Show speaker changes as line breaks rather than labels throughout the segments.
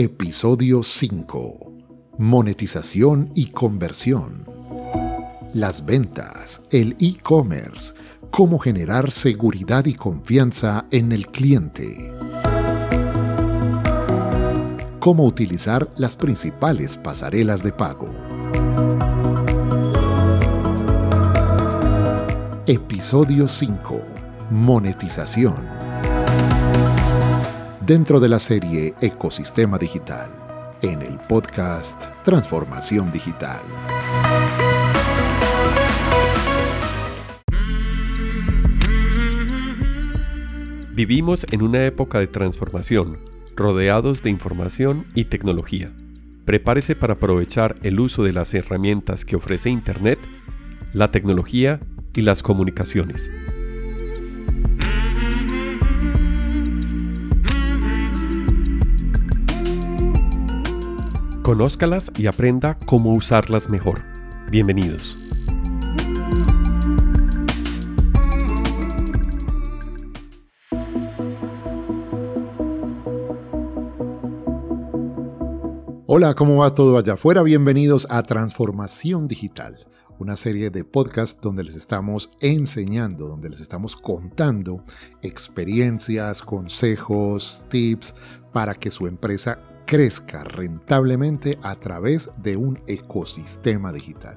Episodio 5. Monetización y conversión. Las ventas, el e-commerce, cómo generar seguridad y confianza en el cliente. Cómo utilizar las principales pasarelas de pago. Episodio 5. Monetización. Dentro de la serie Ecosistema Digital, en el podcast Transformación Digital.
Vivimos en una época de transformación, rodeados de información y tecnología. Prepárese para aprovechar el uso de las herramientas que ofrece Internet, la tecnología y las comunicaciones. Conózcalas y aprenda cómo usarlas mejor. Bienvenidos.
Hola, ¿cómo va todo allá afuera? Bienvenidos a Transformación Digital una serie de podcasts donde les estamos enseñando, donde les estamos contando experiencias, consejos, tips para que su empresa crezca rentablemente a través de un ecosistema digital.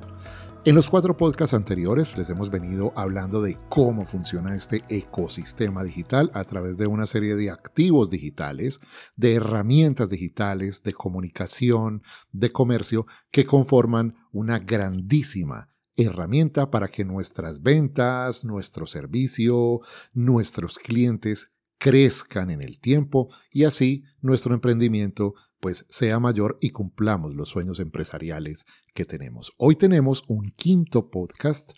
En los cuatro podcasts anteriores les hemos venido hablando de cómo funciona este ecosistema digital a través de una serie de activos digitales, de herramientas digitales, de comunicación, de comercio, que conforman una grandísima herramienta para que nuestras ventas, nuestro servicio, nuestros clientes crezcan en el tiempo y así nuestro emprendimiento pues sea mayor y cumplamos los sueños empresariales que tenemos. Hoy tenemos un quinto podcast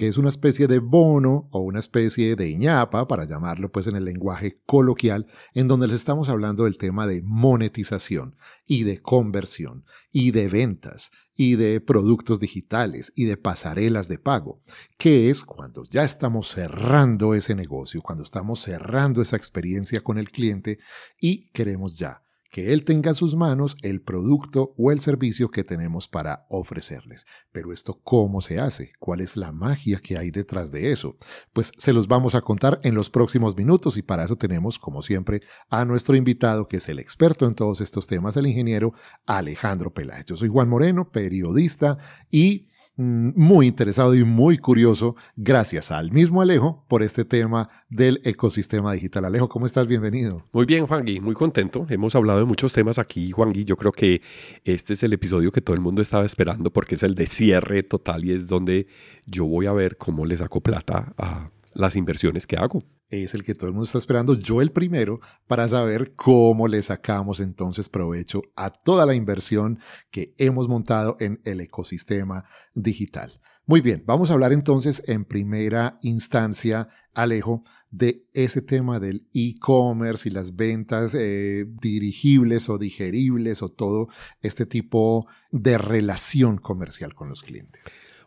que es una especie de bono o una especie de ñapa, para llamarlo pues en el lenguaje coloquial, en donde les estamos hablando del tema de monetización y de conversión y de ventas y de productos digitales y de pasarelas de pago, que es cuando ya estamos cerrando ese negocio, cuando estamos cerrando esa experiencia con el cliente y queremos ya que Él tenga en sus manos el producto o el servicio que tenemos para ofrecerles. Pero esto, ¿cómo se hace? ¿Cuál es la magia que hay detrás de eso? Pues se los vamos a contar en los próximos minutos y para eso tenemos, como siempre, a nuestro invitado, que es el experto en todos estos temas, el ingeniero Alejandro Peláez. Yo soy Juan Moreno, periodista y muy interesado y muy curioso, gracias al mismo Alejo, por este tema del ecosistema digital. Alejo, ¿cómo estás? Bienvenido.
Muy bien, Juan Gui, muy contento. Hemos hablado de muchos temas aquí, Juan Gui. Yo creo que este es el episodio que todo el mundo estaba esperando porque es el de cierre total y es donde yo voy a ver cómo le saco plata a las inversiones que hago
es el que todo el mundo está esperando, yo el primero, para saber cómo le sacamos entonces provecho a toda la inversión que hemos montado en el ecosistema digital. Muy bien, vamos a hablar entonces en primera instancia, Alejo, de ese tema del e-commerce y las ventas eh, dirigibles o digeribles o todo este tipo de relación comercial con los clientes.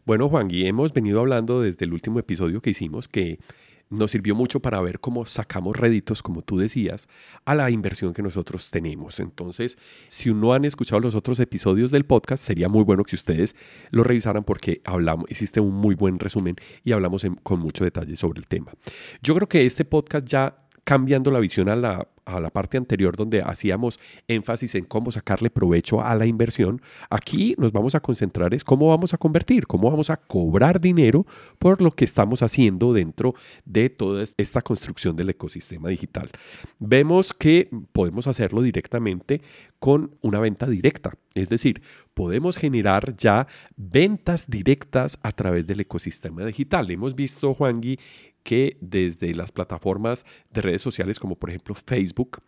Bueno, Juan, y hemos venido hablando desde el último episodio que hicimos que nos sirvió mucho para ver cómo sacamos réditos, como tú decías, a la inversión que nosotros tenemos. Entonces, si no han escuchado los otros episodios del podcast, sería muy bueno que ustedes lo revisaran porque hablamos, hiciste un muy buen resumen y hablamos con mucho detalle sobre el tema. Yo creo que este podcast ya cambiando la visión a la, a la parte anterior donde hacíamos énfasis en cómo sacarle provecho a la inversión, aquí nos vamos a concentrar es cómo vamos a convertir, cómo vamos a cobrar dinero por lo que estamos haciendo dentro de toda esta construcción del ecosistema digital. Vemos que podemos hacerlo directamente con una venta directa, es decir, podemos generar ya ventas directas a través del ecosistema digital. Hemos visto, Juangui, que desde las plataformas de redes sociales como por ejemplo Facebook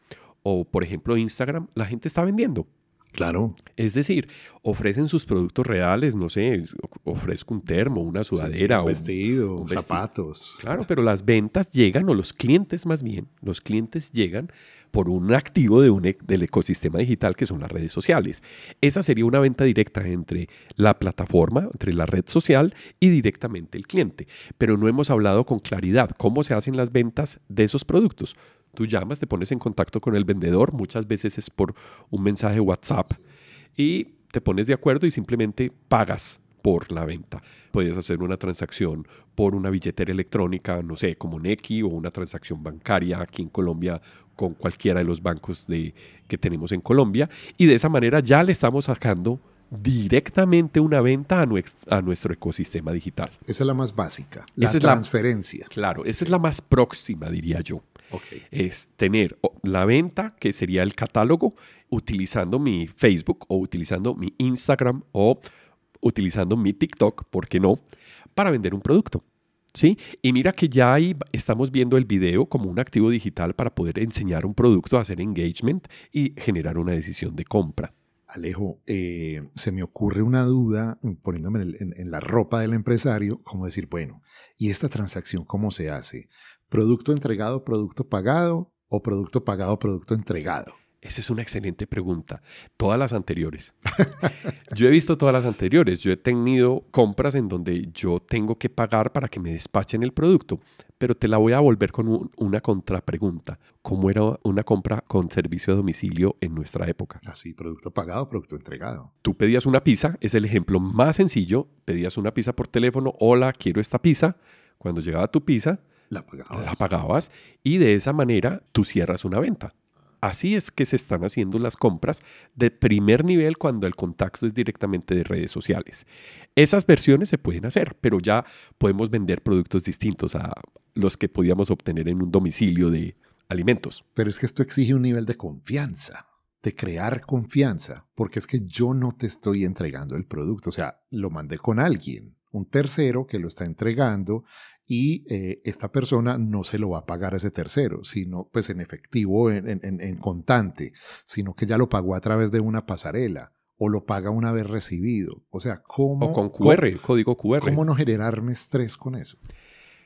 o por ejemplo Instagram, la gente está vendiendo.
Claro.
Es decir, ofrecen sus productos reales, no sé, ofrezco un termo, una sudadera,
un vestido, zapatos.
Claro, pero las ventas llegan, o los clientes más bien, los clientes llegan por un activo de un, e, del ecosistema digital que son las redes sociales. Esa sería una venta directa entre la plataforma, entre la red social y directamente el cliente. Pero no hemos hablado con claridad cómo se hacen las ventas de esos productos. Tú llamas, te pones en contacto con el vendedor, muchas veces es por un mensaje WhatsApp y te pones de acuerdo y simplemente pagas por la venta. Puedes hacer una transacción por una billetera electrónica, no sé, como Nequi o una transacción bancaria aquí en Colombia con cualquiera de los bancos de, que tenemos en Colombia y de esa manera ya le estamos sacando directamente una venta a, nuestro ecosistema digital.
Esa es la más básica, la transferencia.
claro, esa es la más próxima, diría yo. Es tener la venta, que sería el catálogo, utilizando mi Facebook o utilizando mi Instagram o utilizando mi TikTok, ¿por qué no? Para vender un producto. ¿Sí? Y mira que ya ahí estamos viendo el video como un activo digital para poder enseñar un producto, hacer engagement y generar una decisión de compra.
Alejo, eh, se me ocurre una duda poniéndome en, la ropa del empresario, como decir, bueno, ¿y esta transacción cómo se hace? ¿Producto entregado, producto pagado o producto pagado, producto entregado?
Esa es una excelente pregunta. Todas las anteriores. yo he visto todas las anteriores. Yo he tenido compras en donde yo tengo que pagar para que me despachen el producto. Pero te la voy a volver con una contrapregunta. ¿Cómo era una compra con servicio de domicilio en nuestra época?
Así, producto pagado, producto entregado.
Tú pedías una pizza, es el ejemplo más sencillo. Pedías una pizza por teléfono, hola, quiero esta pizza. Cuando llegaba tu pizza,
la pagabas.
La pagabas y de esa manera tú cierras una venta. Así es que se están haciendo las compras de primer nivel cuando el contacto es directamente de redes sociales. Esas versiones se pueden hacer, pero ya podemos vender productos distintos a los que podíamos obtener en un domicilio de alimentos.
Pero es que esto exige un nivel de confianza, de crear confianza, porque es que yo no te estoy entregando el producto, o sea, lo mandé con alguien, un tercero que lo está entregando y eh, esta persona no se lo va a pagar a ese tercero, sino pues en efectivo, en, en, contante, sino que ya lo pagó a través de una pasarela o lo paga una vez recibido. O sea, ¿cómo...
O con QR, código QR.
¿Cómo no generarme estrés con eso?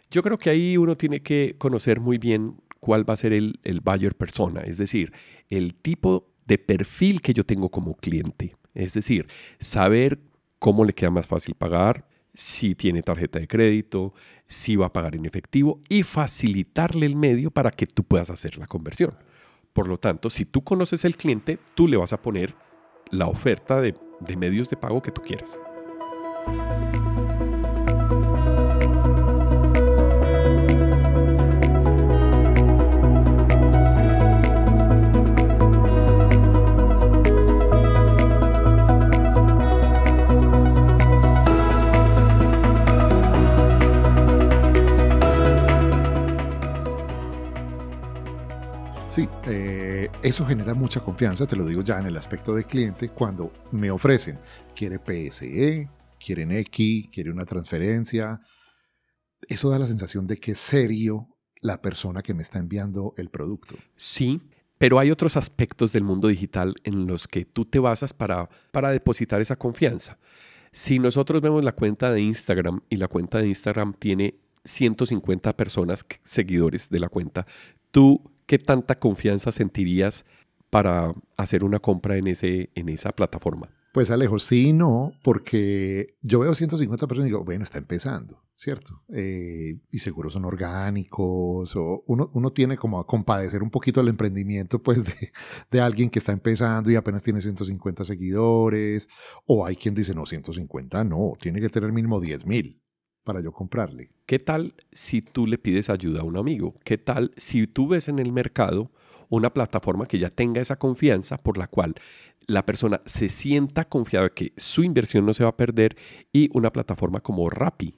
Yo creo que ahí uno tiene que conocer muy bien cuál va a ser el, el buyer persona, es decir, el tipo de perfil que yo tengo como cliente. Es decir, saber cómo le queda más fácil pagar, si tiene tarjeta de crédito, si va a pagar en efectivo y facilitarle el medio para que tú puedas hacer la conversión. Por lo tanto, si tú conoces el cliente, tú le vas a poner la oferta de, de medios de pago que tú quieras.
Eso genera mucha confianza, te lo digo ya en el aspecto de cliente, cuando me ofrecen, quiere PSE, quieren X, quiere una transferencia. Eso da la sensación de que es serio la persona que me está enviando el producto.
Sí, pero hay otros aspectos del mundo digital en los que tú te basas para, para depositar esa confianza. Si nosotros vemos la cuenta de Instagram y la cuenta de Instagram tiene 150 personas, seguidores de la cuenta, tú ¿qué tanta confianza sentirías para hacer una compra en, ese, en esa plataforma?
Pues Alejo, sí y no, porque yo veo 150 personas y digo, bueno, está empezando, ¿cierto? Eh, y seguro son orgánicos, o uno, uno, tiene como a compadecer un poquito el emprendimiento, pues, de, de, alguien que está empezando y apenas tiene 150 seguidores, o hay quien dice, no, 150 no, tiene que tener mínimo 10 mil para yo comprarle.
¿Qué tal si tú le pides ayuda a un amigo? ¿Qué tal si tú ves en el mercado una plataforma que ya tenga esa confianza por la cual la persona se sienta confiada que su inversión no se va a perder y una plataforma como Rappi?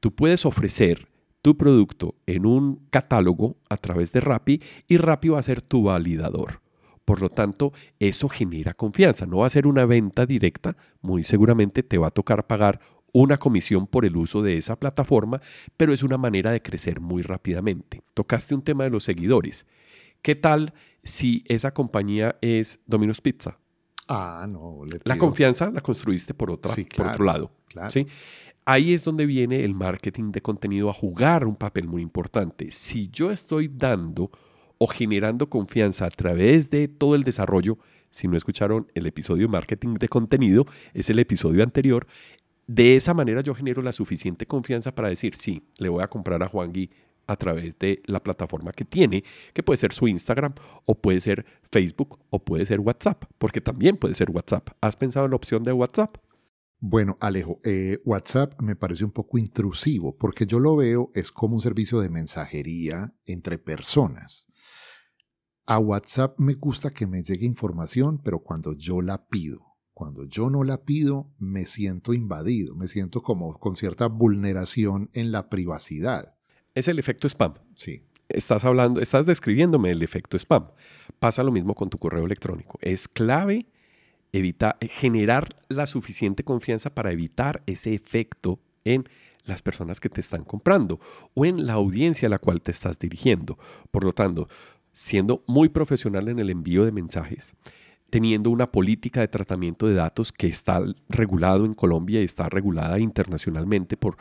Tú puedes ofrecer tu producto en un catálogo a través de Rappi y Rappi va a ser tu validador. Por lo tanto, eso genera confianza. No va a ser una venta directa, muy seguramente te va a tocar pagar una comisión por el uso de esa plataforma, pero es una manera de crecer muy rápidamente. Tocaste un tema de los seguidores. ¿Qué tal si esa compañía es Domino's Pizza?
Ah, no.
La confianza la construiste por, otra, por otro lado. ¿sí? Ahí es donde viene el marketing de contenido a jugar un papel muy importante. Si yo estoy dando o generando confianza a través de todo el desarrollo, si no escucharon el episodio de marketing de contenido, es el episodio anterior, de esa manera yo genero la suficiente confianza para decir, sí, le voy a comprar a Juan Gui a través de la plataforma que tiene, que puede ser su Instagram o puede ser Facebook o puede ser WhatsApp, porque también puede ser WhatsApp. ¿Has pensado en la opción de WhatsApp?
Bueno, Alejo, eh, WhatsApp me parece un poco intrusivo porque yo lo veo es como un servicio de mensajería entre personas. A WhatsApp me gusta que me llegue información, pero cuando yo la pido. Cuando yo no la pido, me siento invadido, me siento como con cierta vulneración en la privacidad.
Es el efecto spam.
Sí.
Estás hablando, estás describiéndome el efecto spam. Pasa lo mismo con tu correo electrónico. Es clave evitar, generar la suficiente confianza para evitar ese efecto en las personas que te están comprando o en la audiencia a la cual te estás dirigiendo. Por lo tanto, siendo muy profesional en el envío de mensajes, teniendo una política de tratamiento de datos que está regulado en Colombia y está regulada internacionalmente por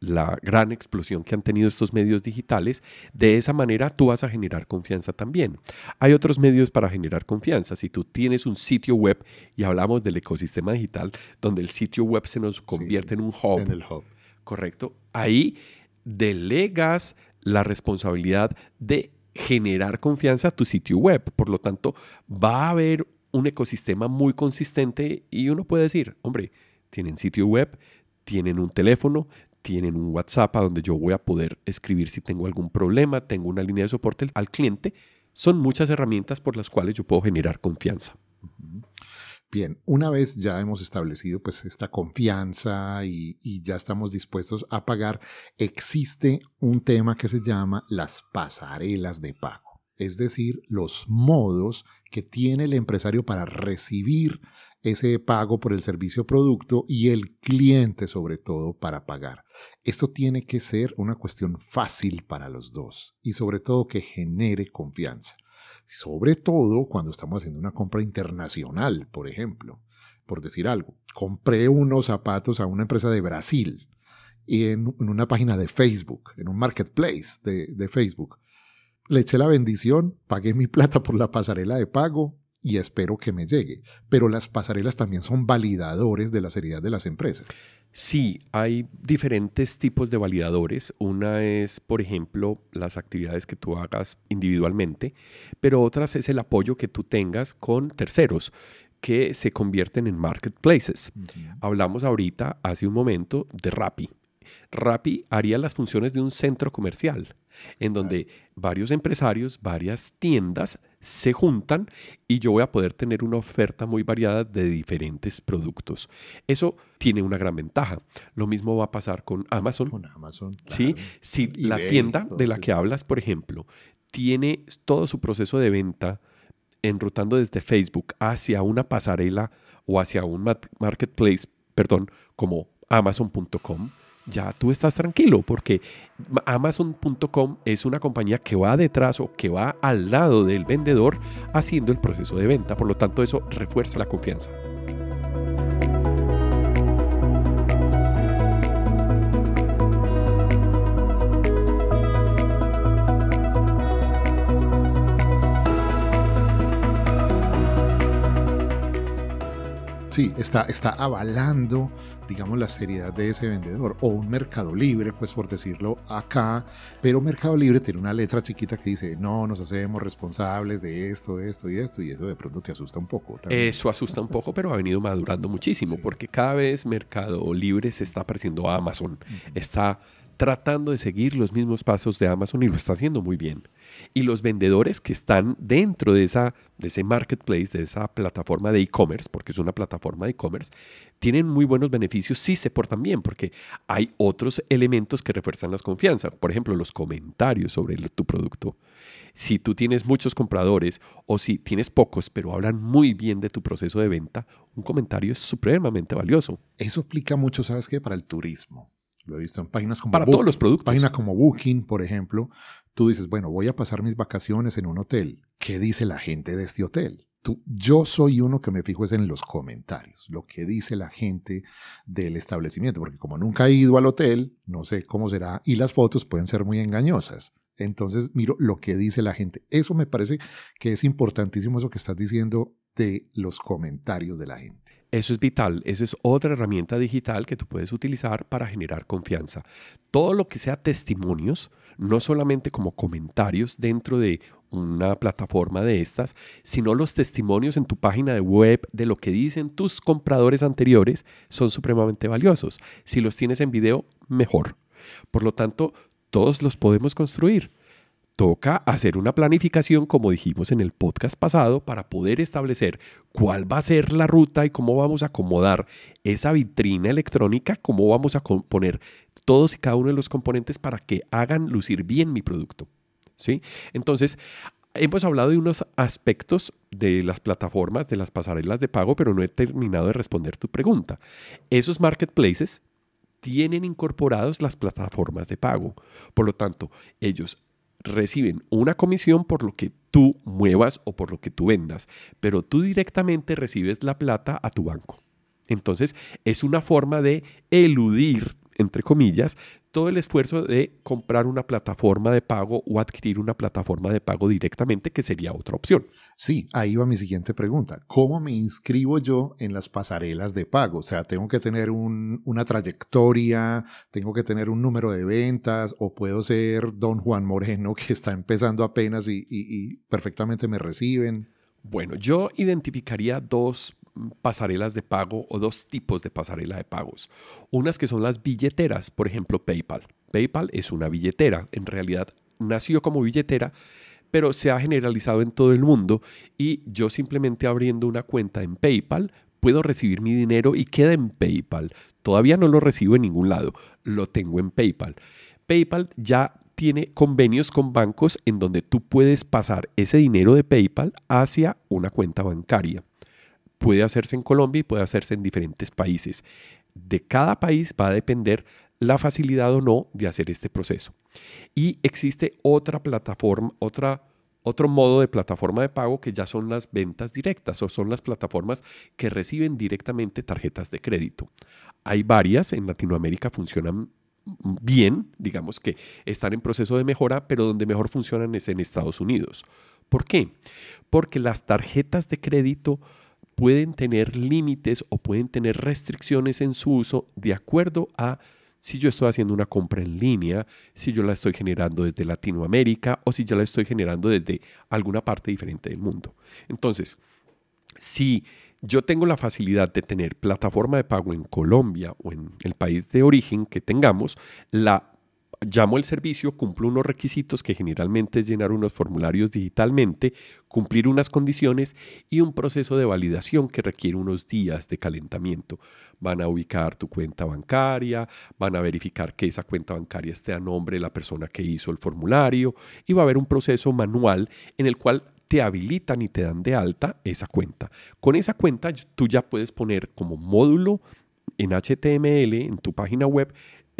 la gran explosión que han tenido estos medios digitales, de esa manera tú vas a generar confianza también. Hay otros medios para generar confianza. Si tú tienes un sitio web y hablamos del ecosistema digital, donde el sitio web se nos convierte en un hub,
En el hub.
correcto, ahí delegas la responsabilidad de generar confianza a tu sitio web. Por lo tanto, va a haber un ecosistema muy consistente y uno puede decir, hombre, tienen sitio web, tienen un teléfono, tienen un WhatsApp a donde yo voy a poder escribir si tengo algún problema, tengo una línea de soporte al cliente. Son muchas herramientas por las cuales yo puedo generar confianza.
Bien, una vez ya hemos establecido pues esta confianza y, y, ya estamos dispuestos a pagar, existe un tema que se llama las pasarelas de pago, es decir, los modos que tiene el empresario para recibir ese pago por el servicio o producto y el cliente sobre todo para pagar. Esto tiene que ser una cuestión fácil para los dos y sobre todo que genere confianza. Sobre todo cuando estamos haciendo una compra internacional, por ejemplo. Por decir algo, compré unos zapatos a una empresa de Brasil en, en una página de Facebook, en un marketplace de, de Facebook. Le eché la bendición, pagué mi plata por la pasarela de pago, y espero que me llegue. Pero las pasarelas también son validadores de la seriedad de las empresas.
Sí, hay diferentes tipos de validadores. Una es, por ejemplo, las actividades que tú hagas individualmente, pero otras es el apoyo que tú tengas con terceros que se convierten en marketplaces. Uh -huh. Hablamos ahorita, hace un momento, de Rappi. Rappi haría las funciones de un centro comercial, en donde varios empresarios, varias tiendas se juntan y yo voy a poder tener una oferta muy variada de diferentes productos. Eso tiene una gran ventaja. Lo mismo va a pasar con Amazon.
Con Amazon. Claro.
¿sí? Si la tienda de la que hablas, por ejemplo, tiene todo su proceso de venta enrutando desde Facebook hacia una pasarela o hacia un marketplace, perdón, como amazon.com, ya tú estás tranquilo porque Amazon.com es una compañía que va detrás o que va al lado del vendedor haciendo el proceso de venta. Por lo tanto, eso refuerza la confianza.
Sí, está, está avalando, digamos, la seriedad de ese vendedor. O un Mercado Libre, pues por decirlo acá. Pero Mercado Libre tiene una letra chiquita que dice, no, nos hacemos responsables de esto, esto y esto. Y eso de pronto te asusta un poco.
También. Eso asusta un poco, pero ha venido madurando muchísimo. Sí. Porque cada vez Mercado Libre se está pareciendo a Amazon. Uh -huh. Está tratando de seguir los mismos pasos de Amazon y lo está haciendo muy bien. Y los vendedores que están dentro de, esa, de ese marketplace, de esa plataforma de e-commerce, porque es una plataforma de e-commerce, tienen muy buenos beneficios si se portan bien, porque hay otros elementos que refuerzan la confianza. Por ejemplo, los comentarios sobre tu producto. Si tú tienes muchos compradores o si tienes pocos, pero hablan muy bien de tu proceso de venta, un comentario es supremamente valioso.
Eso aplica mucho, ¿sabes qué? Para el turismo. Lo he visto en páginas como
Para todos los productos.
Página como Booking, por ejemplo. Tú dices, bueno, voy a pasar mis vacaciones en un hotel. ¿Qué dice la gente de este hotel? Tú, yo soy uno que me fijo es en los comentarios, lo que dice la gente del establecimiento, porque como nunca he ido al hotel, no sé cómo será, y las fotos pueden ser muy engañosas. Entonces miro lo que dice la gente. Eso me parece que es importantísimo, eso que estás diciendo los comentarios de la gente.
Eso es vital, eso es otra herramienta digital que tú puedes utilizar para generar confianza. Todo lo que sea testimonios, no solamente como comentarios dentro de una plataforma de estas, sino los testimonios en tu página de web de lo que dicen tus compradores anteriores son supremamente valiosos. Si los tienes en video, mejor. Por lo tanto, todos los podemos construir toca hacer una planificación, como dijimos en el podcast pasado, para poder establecer cuál va a ser la ruta y cómo vamos a acomodar esa vitrina electrónica, cómo vamos a poner todos y cada uno de los componentes para que hagan lucir bien mi producto. ¿sí? Entonces, hemos hablado de unos aspectos de las plataformas, de las pasarelas de pago, pero no he terminado de responder tu pregunta. Esos marketplaces tienen incorporados las plataformas de pago. Por lo tanto, ellos reciben una comisión por lo que tú muevas o por lo que tú vendas, pero tú directamente recibes la plata a tu banco. Entonces es una forma de eludir, entre comillas, todo el esfuerzo de comprar una plataforma de pago o adquirir una plataforma de pago directamente, que sería otra opción.
Sí, ahí va mi siguiente pregunta. ¿Cómo me inscribo yo en las pasarelas de pago? O sea, ¿tengo que tener una trayectoria? ¿Tengo que tener un número de ventas? ¿O puedo ser don Juan Moreno que está empezando apenas y perfectamente me reciben?
Bueno, yo identificaría dos pasarelas de pago o dos tipos de pasarela de pagos. Unas que son las billeteras, por ejemplo PayPal. PayPal es una billetera, en realidad nació como billetera, pero se ha generalizado en todo el mundo y yo simplemente abriendo una cuenta en PayPal puedo recibir mi dinero y queda en PayPal. Todavía no lo recibo en ningún lado, lo tengo en PayPal. PayPal ya tiene convenios con bancos en donde tú puedes pasar ese dinero de PayPal hacia una cuenta bancaria puede hacerse en Colombia y puede hacerse en diferentes países. De cada país va a depender la facilidad o no de hacer este proceso. Y existe otra plataforma, otra, otro modo de plataforma de pago que ya son las ventas directas o son las plataformas que reciben directamente tarjetas de crédito. Hay varias, en Latinoamérica funcionan bien, digamos que están en proceso de mejora, pero donde mejor funcionan es en Estados Unidos. ¿Por qué? Porque las tarjetas de crédito pueden tener límites o pueden tener restricciones en su uso de acuerdo a si yo estoy haciendo una compra en línea, si yo la estoy generando desde Latinoamérica o si ya la estoy generando desde alguna parte diferente del mundo. Entonces, si yo tengo la facilidad de tener plataforma de pago en Colombia o en el país de origen que tengamos, la llamo el servicio, cumplo unos requisitos que generalmente es llenar unos formularios digitalmente, cumplir unas condiciones y un proceso de validación que requiere unos días de calentamiento. Van a ubicar tu cuenta bancaria, van a verificar que esa cuenta bancaria esté a nombre de la persona que hizo el formulario y va a haber un proceso manual en el cual te habilitan y te dan de alta esa cuenta. Con esa cuenta tú ya puedes poner como módulo en HTML en tu página web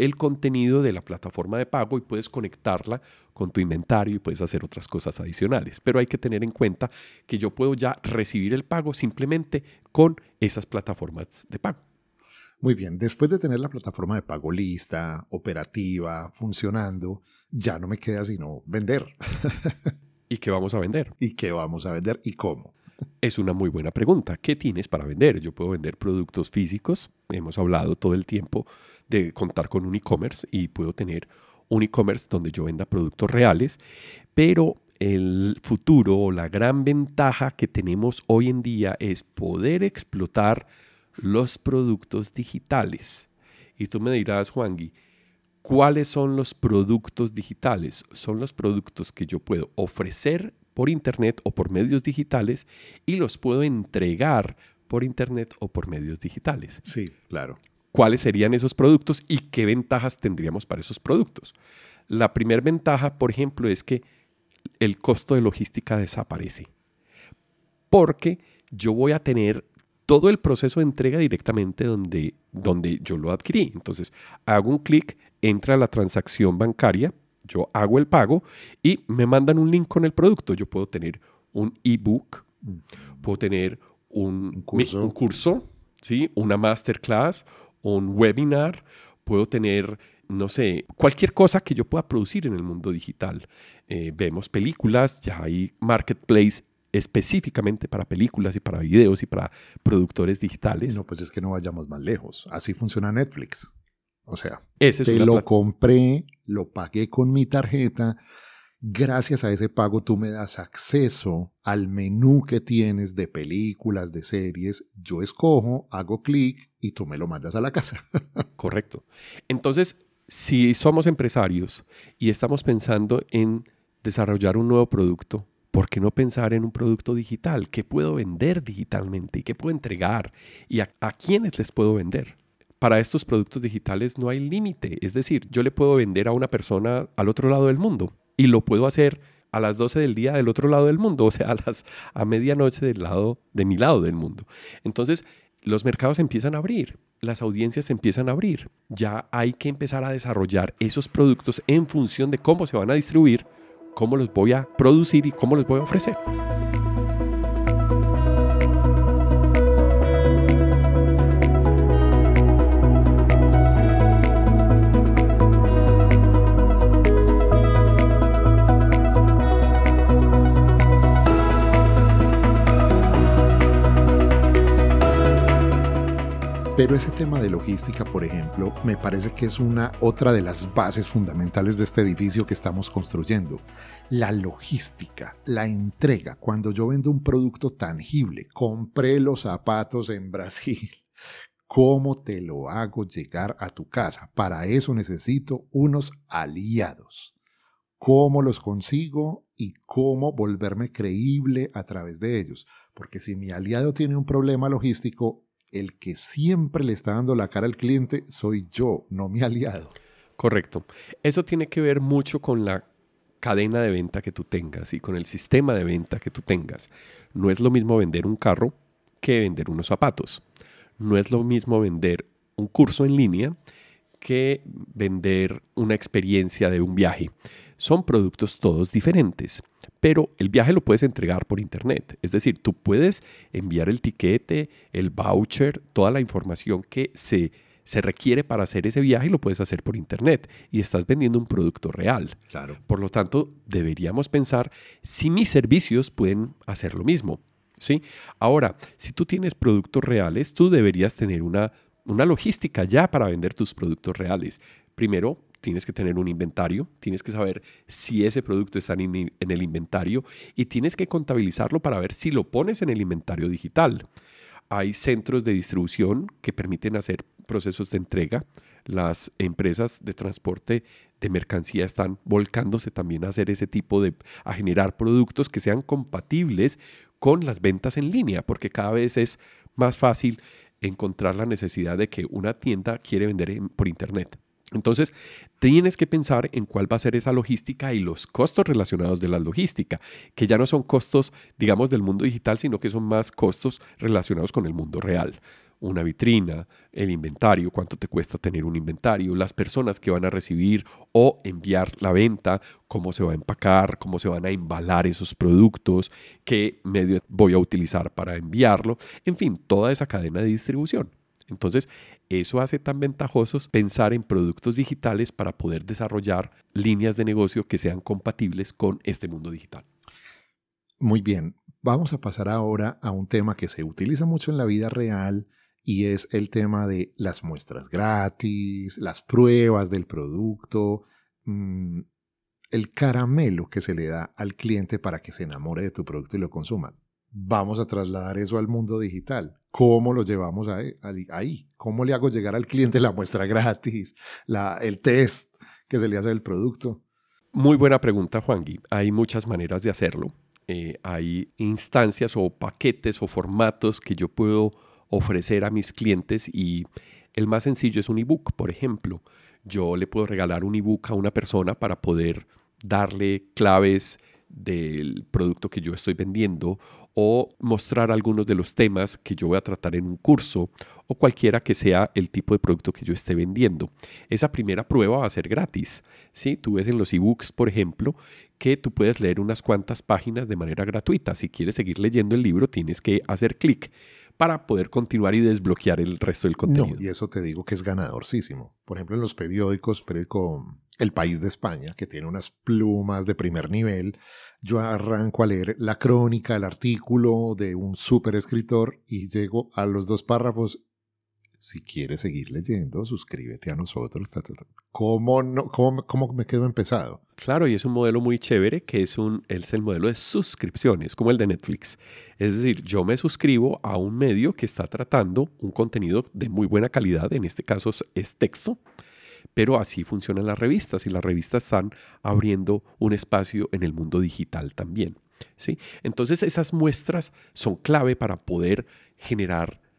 el contenido de la plataforma de pago y puedes conectarla con tu inventario y puedes hacer otras cosas adicionales. Pero hay que tener en cuenta que yo puedo ya recibir el pago simplemente con esas plataformas de pago.
Muy bien, después de tener la plataforma de pago lista, operativa, funcionando, ya no me queda sino vender.
¿Y qué vamos a vender?
¿Y qué vamos a vender y cómo?
Es una muy buena pregunta. ¿Qué tienes para vender? Yo puedo vender productos físicos. Hemos hablado todo el tiempo de contar con un e-commerce y puedo tener un e-commerce donde yo venda productos reales, pero el futuro o la gran ventaja que tenemos hoy en día es poder explotar los productos digitales. Y tú me dirás, Juangui, ¿cuáles son los productos digitales? Son los productos que yo puedo ofrecer por Internet o por medios digitales y los puedo entregar por Internet o por medios digitales.
Sí, claro
cuáles serían esos productos y qué ventajas tendríamos para esos productos. La primera ventaja, por ejemplo, es que el costo de logística desaparece. Porque yo voy a tener todo el proceso de entrega directamente donde, donde yo lo adquirí. Entonces, hago un clic, entra la transacción bancaria, yo hago el pago y me mandan un link con el producto. Yo puedo tener un ebook, puedo tener un, curso, un curso ¿sí? una masterclass un webinar, puedo tener, no sé, cualquier cosa que yo pueda producir en el mundo digital. Eh, vemos películas, ya hay marketplace específicamente para películas y para videos y para productores digitales.
No, pues es que no vayamos más lejos. Así funciona Netflix. O sea,
Ese
te lo compré, lo pagué con mi tarjeta. Gracias a ese pago tú me das acceso al menú que tienes de películas, de series. Yo escojo, hago clic y tú me lo mandas a la casa.
Correcto. Entonces, si somos empresarios y estamos pensando en desarrollar un nuevo producto, ¿por qué no pensar en un producto digital? ¿Qué puedo vender digitalmente? ¿Y qué puedo entregar? ¿Y a, a quiénes les puedo vender? Para estos productos digitales no hay límite. Es decir, yo le puedo vender a una persona al otro lado del mundo y lo puedo hacer a las 12 del día del otro lado del mundo, o sea, a, las, a medianoche del lado, de mi lado del mundo. Entonces, los mercados empiezan a abrir, las audiencias empiezan a abrir. Ya hay que empezar a desarrollar esos productos en función de cómo se van a distribuir, cómo los voy a producir y cómo los voy a ofrecer.
Pero ese tema de logística, por ejemplo, me parece que es una otra de las bases fundamentales de este edificio que estamos construyendo. La logística, la entrega. Cuando yo vendo un producto tangible, compré los zapatos en Brasil. ¿Cómo te lo hago llegar a tu casa? Para eso necesito unos aliados. ¿Cómo los consigo y cómo volverme creíble a través de ellos? Porque si mi aliado tiene un problema logístico, el que siempre le está dando la cara al cliente soy yo, no mi aliado.
Correcto. Eso tiene que ver mucho con la cadena de venta que tú tengas y con el sistema de venta que tú tengas. No es lo mismo vender un carro que vender unos zapatos. No es lo mismo vender un curso en línea que vender una experiencia de un viaje. Son productos todos diferentes, pero el viaje lo puedes entregar por internet. Es decir, tú puedes enviar el tiquete, el voucher, toda la información que se, se requiere para hacer ese viaje y lo puedes hacer por internet y estás vendiendo un producto real.
Claro.
Por lo tanto, deberíamos pensar si mis servicios pueden hacer lo mismo. ¿sí? Ahora, si tú tienes productos reales, tú deberías tener una, una logística ya para vender tus productos reales. Primero, tienes que tener un inventario, tienes que saber si ese producto está en, el inventario y tienes que contabilizarlo para ver si lo pones en el inventario digital. Hay centros de distribución que permiten hacer procesos de entrega. Las empresas de transporte de mercancía están volcándose también a hacer ese tipo de, a generar productos que sean compatibles con las ventas en línea, porque cada vez es más fácil encontrar la necesidad de que una tienda quiere vender en, por internet. Entonces, tienes que pensar en cuál va a ser esa logística y los costos relacionados de la logística, que ya no son costos, digamos, del mundo digital, sino que son más costos relacionados con el mundo real. Una vitrina, el inventario, cuánto te cuesta tener un inventario, las personas que van a recibir o enviar la venta, cómo se va a empacar, cómo se van a embalar esos productos, qué medio voy a utilizar para enviarlo, en fin, toda esa cadena de distribución. Entonces, eso hace tan ventajosos pensar en productos digitales para poder desarrollar líneas de negocio que sean compatibles con este mundo digital.
Muy bien, vamos a pasar ahora a un tema que se utiliza mucho en la vida real y es el tema de las muestras gratis, las pruebas del producto, mmm, el caramelo que se le da al cliente para que se enamore de tu producto y lo consuma. Vamos a trasladar eso al mundo digital. ¿Cómo lo llevamos ahí? ¿Cómo le hago llegar al cliente la muestra gratis, la, el test que se le hace del producto?
Muy buena pregunta, Juangui. Hay muchas maneras de hacerlo. Eh, hay instancias o paquetes o formatos que yo puedo ofrecer a mis clientes y el más sencillo es un ebook, por ejemplo. Yo le puedo regalar un ebook a una persona para poder darle claves del producto que yo estoy vendiendo o mostrar algunos de los temas que yo voy a tratar en un curso o cualquiera que sea el tipo de producto que yo esté vendiendo. Esa primera prueba va a ser gratis. ¿sí? Tú ves en los ebooks, por ejemplo, que tú puedes leer unas cuantas páginas de manera gratuita. Si quieres seguir leyendo el libro, tienes que hacer clic para poder continuar y desbloquear el resto del contenido.
No, y eso te digo que es ganadorcísimo. Por ejemplo, en los periódicos, periódico El País de España, que tiene unas plumas de primer nivel, yo arranco a leer la crónica, el artículo de un súper escritor y llego a los dos párrafos. Si quieres seguir leyendo, suscríbete a nosotros. ¿Cómo, no, cómo, cómo me quedo empezado?
Claro, y es un modelo muy chévere que es, un, es el modelo de suscripciones, como el de Netflix. Es decir, yo me suscribo a un medio que está tratando un contenido de muy buena calidad, en este caso es texto, pero así funcionan las revistas y las revistas están abriendo un espacio en el mundo digital también. ¿sí? Entonces esas muestras son clave para poder generar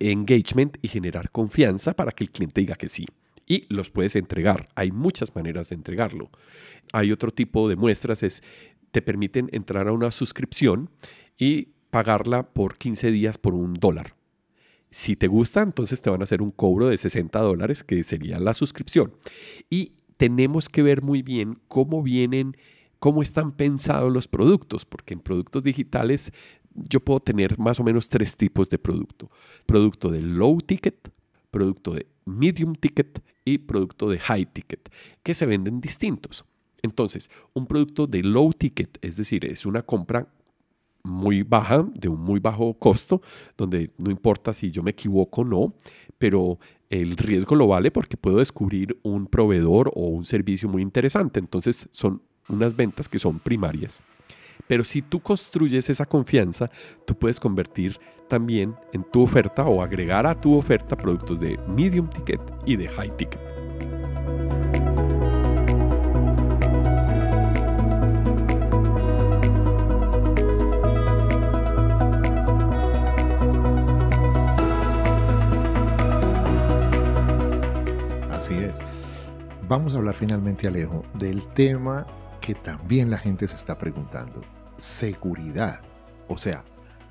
engagement y generar confianza para que el cliente diga que sí. Y los puedes entregar. Hay muchas maneras de entregarlo. Hay otro tipo de muestras, es te permiten entrar a una suscripción y pagarla por 15 días por un dólar. Si te gusta, entonces te van a hacer un cobro de 60 dólares, que sería la suscripción. Y tenemos que ver muy bien cómo vienen, cómo están pensados los productos, porque en productos digitales yo puedo tener más o menos tres tipos de producto. Producto de low ticket, producto de medium ticket y producto de high ticket, que se venden distintos. Entonces, un producto de low ticket, es decir, es una compra muy baja, de un muy bajo costo, donde no importa si yo me equivoco o no, pero el riesgo lo vale porque puedo descubrir un proveedor o un servicio muy interesante. Entonces son unas ventas que son primarias. Pero si tú construyes esa confianza, tú puedes convertir también en tu oferta o agregar a tu oferta productos de medium ticket y de high ticket.
Así es. Vamos a hablar finalmente, Alejo, del tema que también la gente se está preguntando. Seguridad. O sea,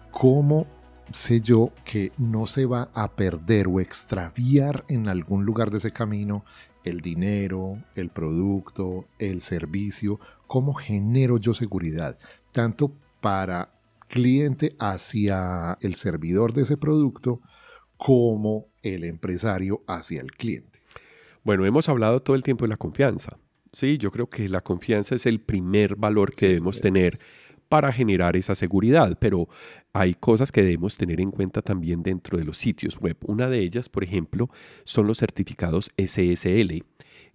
¿cómo sé yo que no se va a perder o extraviar en algún lugar de ese camino el dinero, el producto, el servicio? ¿Cómo genero yo seguridad? Tanto para cliente hacia el servidor de ese producto como el empresario hacia el cliente.
Bueno, hemos hablado todo el tiempo de la confianza. Sí, yo creo que la confianza es el primer valor que debemos tener para generar esa seguridad, pero hay cosas que debemos tener en cuenta también dentro de los sitios web. Una de ellas, por ejemplo, son los certificados SSL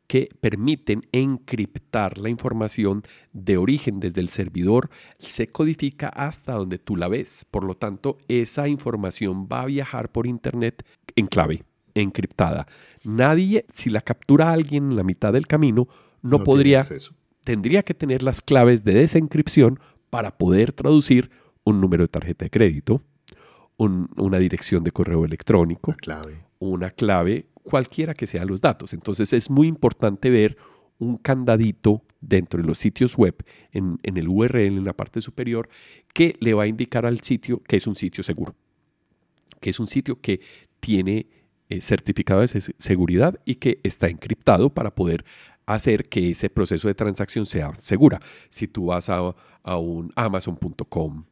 que permiten encriptar la información de origen desde el servidor, se codifica hasta donde tú la ves. Por lo tanto, esa información va a viajar por Internet en clave encriptada. Nadie, si la captura alguien en la mitad del camino, no, podría, tendría que tener las claves de desencripción para poder traducir un número de tarjeta de crédito, una dirección de correo electrónico,
una clave.
una clave, cualquiera que sean los datos. Entonces es muy importante ver un candadito dentro de los sitios web, en, en el URL, en la parte superior, que le va a indicar al sitio que es un sitio seguro, que es un sitio que tiene eh, certificado de seguridad y que está encriptado para poder hacer que ese proceso de transacción sea segura. Si tú vas a, a un amazon.com,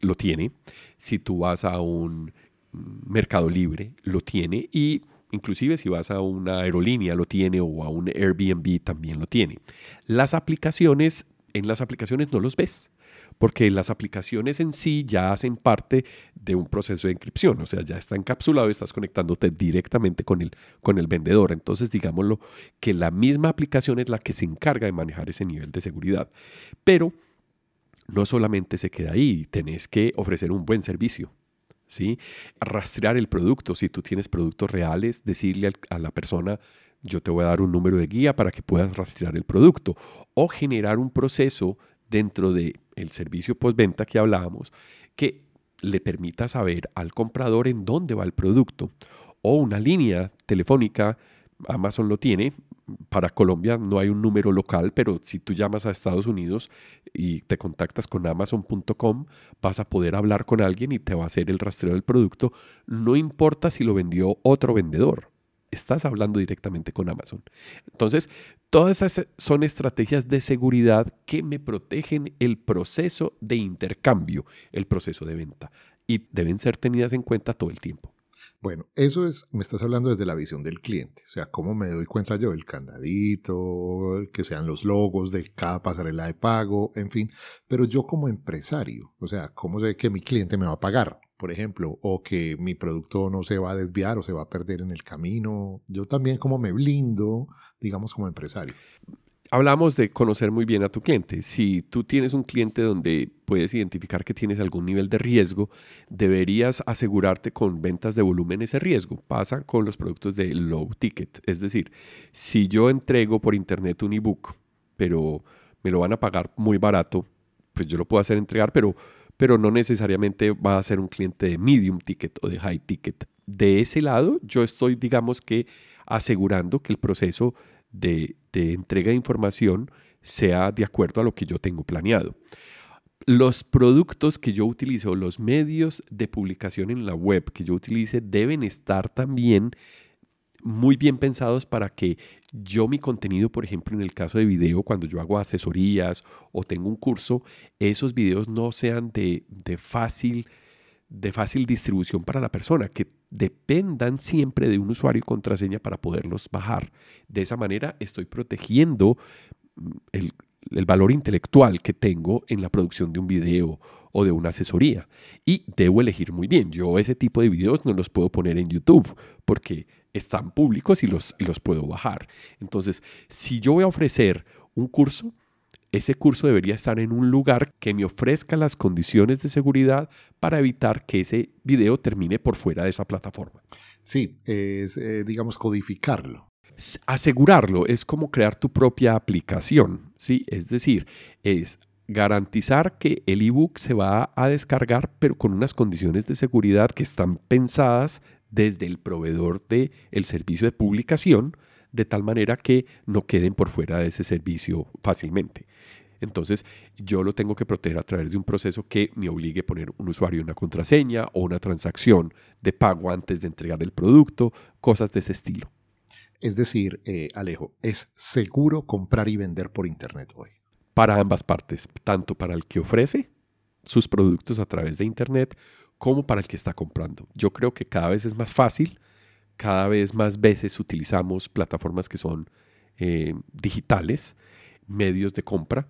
lo tiene. Si tú vas a un Mercado Libre, lo tiene. Y inclusive si vas a una aerolínea, lo tiene. O a un Airbnb, también lo tiene. Las aplicaciones, en las aplicaciones no los ves porque las aplicaciones en sí ya hacen parte de un proceso de encripción, o sea, ya está encapsulado y estás conectándote directamente con el, con el vendedor. Entonces, digámoslo, que la misma aplicación es la que se encarga de manejar ese nivel de seguridad. Pero no solamente se queda ahí, tenés que ofrecer un buen servicio. ¿sí? Rastrear el producto, si tú tienes productos reales, decirle a la persona, yo te voy a dar un número de guía para que puedas rastrear el producto o generar un proceso dentro del el servicio postventa que hablábamos que le permita saber al comprador en dónde va el producto o una línea telefónica, Amazon lo tiene, para Colombia no hay un número local, pero si tú llamas a Estados Unidos y te contactas con amazon.com, vas a poder hablar con alguien y te va a hacer el rastreo del producto, no importa si lo vendió otro vendedor estás hablando directamente con Amazon. Entonces, todas esas son estrategias de seguridad que me protegen el proceso de intercambio, el proceso de venta, y deben ser tenidas en cuenta todo el tiempo.
Bueno, eso es, me estás hablando desde la visión del cliente, o sea, cómo me doy cuenta yo, el candadito, que sean los logos de cada pasarela de pago, en fin, pero yo como empresario, o sea, cómo sé que mi cliente me va a pagar, por ejemplo, o que mi producto no se va a desviar o se va a perder en el camino, yo también como me blindo, digamos, como empresario
hablamos de conocer muy bien a tu cliente. Si tú tienes un cliente donde puedes identificar que tienes algún nivel de riesgo, deberías asegurarte con ventas de volumen ese riesgo. Pasa con los productos de low ticket. Es decir, si yo entrego por internet un ebook, pero me lo van a pagar muy barato, pues yo lo puedo hacer entregar, pero, pero no necesariamente va a ser un cliente de medium ticket o de high ticket. De ese lado, yo estoy, digamos que, asegurando que el proceso de, entrega de información sea de acuerdo a lo que yo tengo planeado. Los productos que yo utilizo, los medios de publicación en la web que yo utilice deben estar también muy bien pensados para que yo mi contenido, por ejemplo, en el caso de video, cuando yo hago asesorías o tengo un curso, esos videos no sean de, de fácil de fácil distribución para la persona, que dependan siempre de un usuario y contraseña para poderlos bajar. De esa manera estoy protegiendo mm, el, valor intelectual que tengo en la producción de un video o de una asesoría. Y debo elegir muy bien. Yo ese tipo de videos no los puedo poner en YouTube porque están públicos y los, y los puedo bajar. Entonces, si yo voy a ofrecer un curso, ese curso debería estar en un lugar que me ofrezca las condiciones de seguridad para evitar que ese video termine por fuera de esa plataforma.
Sí, es, eh, digamos, codificarlo.
Asegurarlo es como crear tu propia aplicación, ¿sí? Es decir, es garantizar que el ebook se va a descargar, pero con unas condiciones de seguridad que están pensadas desde el proveedor del el servicio de publicación, de tal manera que no queden por fuera de ese servicio fácilmente. Entonces, yo lo tengo que proteger a través de un proceso que me obligue a poner un usuario una contraseña o una transacción de pago antes de entregar el producto, cosas de ese estilo.
Es decir, eh, Alejo, ¿es seguro comprar y vender por Internet hoy?
Para ambas partes, tanto para el que ofrece sus productos a través de Internet como para el que está comprando. Yo creo que cada vez es más fácil cada vez más veces utilizamos plataformas que son eh, digitales, medios de compra,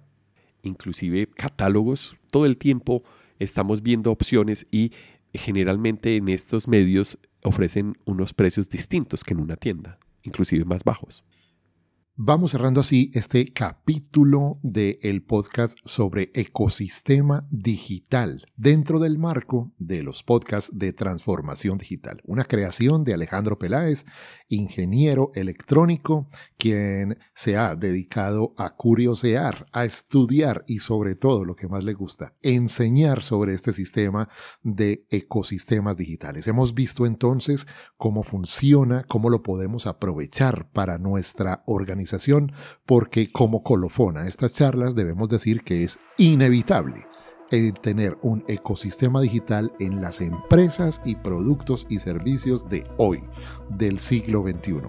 inclusive catálogos. Todo el tiempo estamos viendo opciones y generalmente en estos medios ofrecen unos precios distintos que en una tienda, inclusive más bajos.
Vamos cerrando así este capítulo del podcast sobre ecosistema digital dentro del marco de los podcasts de transformación digital. Una creación de Alejandro Peláez, ingeniero electrónico, quien se ha dedicado a curiosear, a estudiar y sobre todo lo que más le gusta, enseñar sobre este sistema de ecosistemas digitales. Hemos visto entonces cómo funciona, cómo lo podemos aprovechar para nuestra organización porque como colofona a estas charlas debemos decir que es inevitable el tener un ecosistema digital en las empresas y productos y servicios de hoy, del siglo XXI.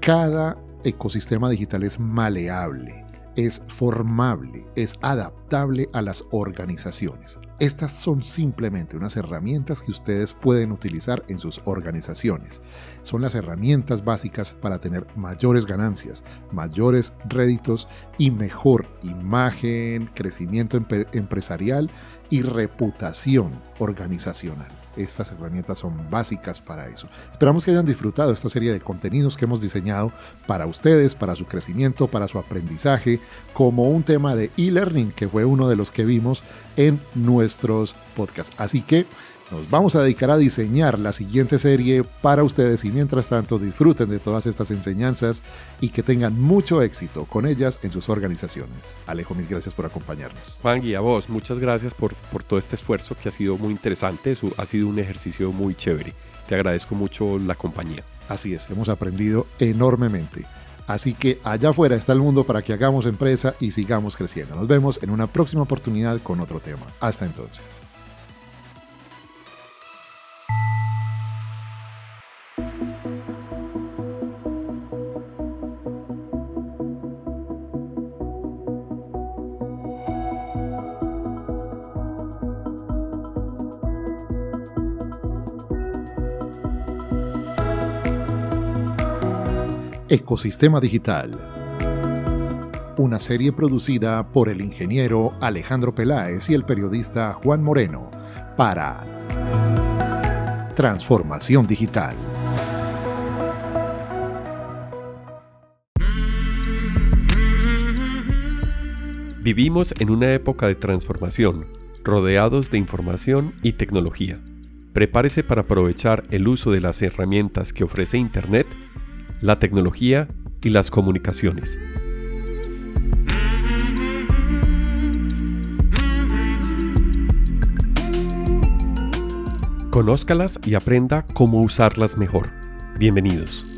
Cada ecosistema digital es maleable es formable, es adaptable a las organizaciones. Estas son simplemente unas herramientas que ustedes pueden utilizar en sus organizaciones. Son las herramientas básicas para tener mayores ganancias, mayores réditos y mejor imagen, crecimiento empresarial y reputación organizacional. Estas herramientas son básicas para eso. Esperamos que hayan disfrutado esta serie de contenidos que hemos diseñado para ustedes, para su crecimiento, para su aprendizaje, como un tema de e-learning, que fue uno de los que vimos en nuestros podcasts. Así que nos vamos a dedicar a diseñar la siguiente serie para ustedes y mientras tanto disfruten de todas estas enseñanzas y que tengan mucho éxito con ellas en sus organizaciones. Alejo, mil gracias por acompañarnos.
Juan y a vos, muchas gracias por, por todo este esfuerzo que ha sido muy interesante, ha sido un ejercicio muy chévere. Te agradezco mucho la compañía.
Así es, hemos aprendido enormemente. Así que allá afuera está el mundo para que hagamos empresa y sigamos creciendo. Nos vemos en una próxima oportunidad con otro tema. Hasta entonces. Ecosistema Digital. Una serie producida por el ingeniero Alejandro Peláez y el periodista Juan Moreno para Transformación Digital.
Vivimos en una época de transformación, rodeados de información y tecnología. Prepárese para aprovechar el uso de las herramientas que ofrece Internet, la tecnología y las comunicaciones. Conózcalas y aprenda cómo usarlas mejor. Bienvenidos.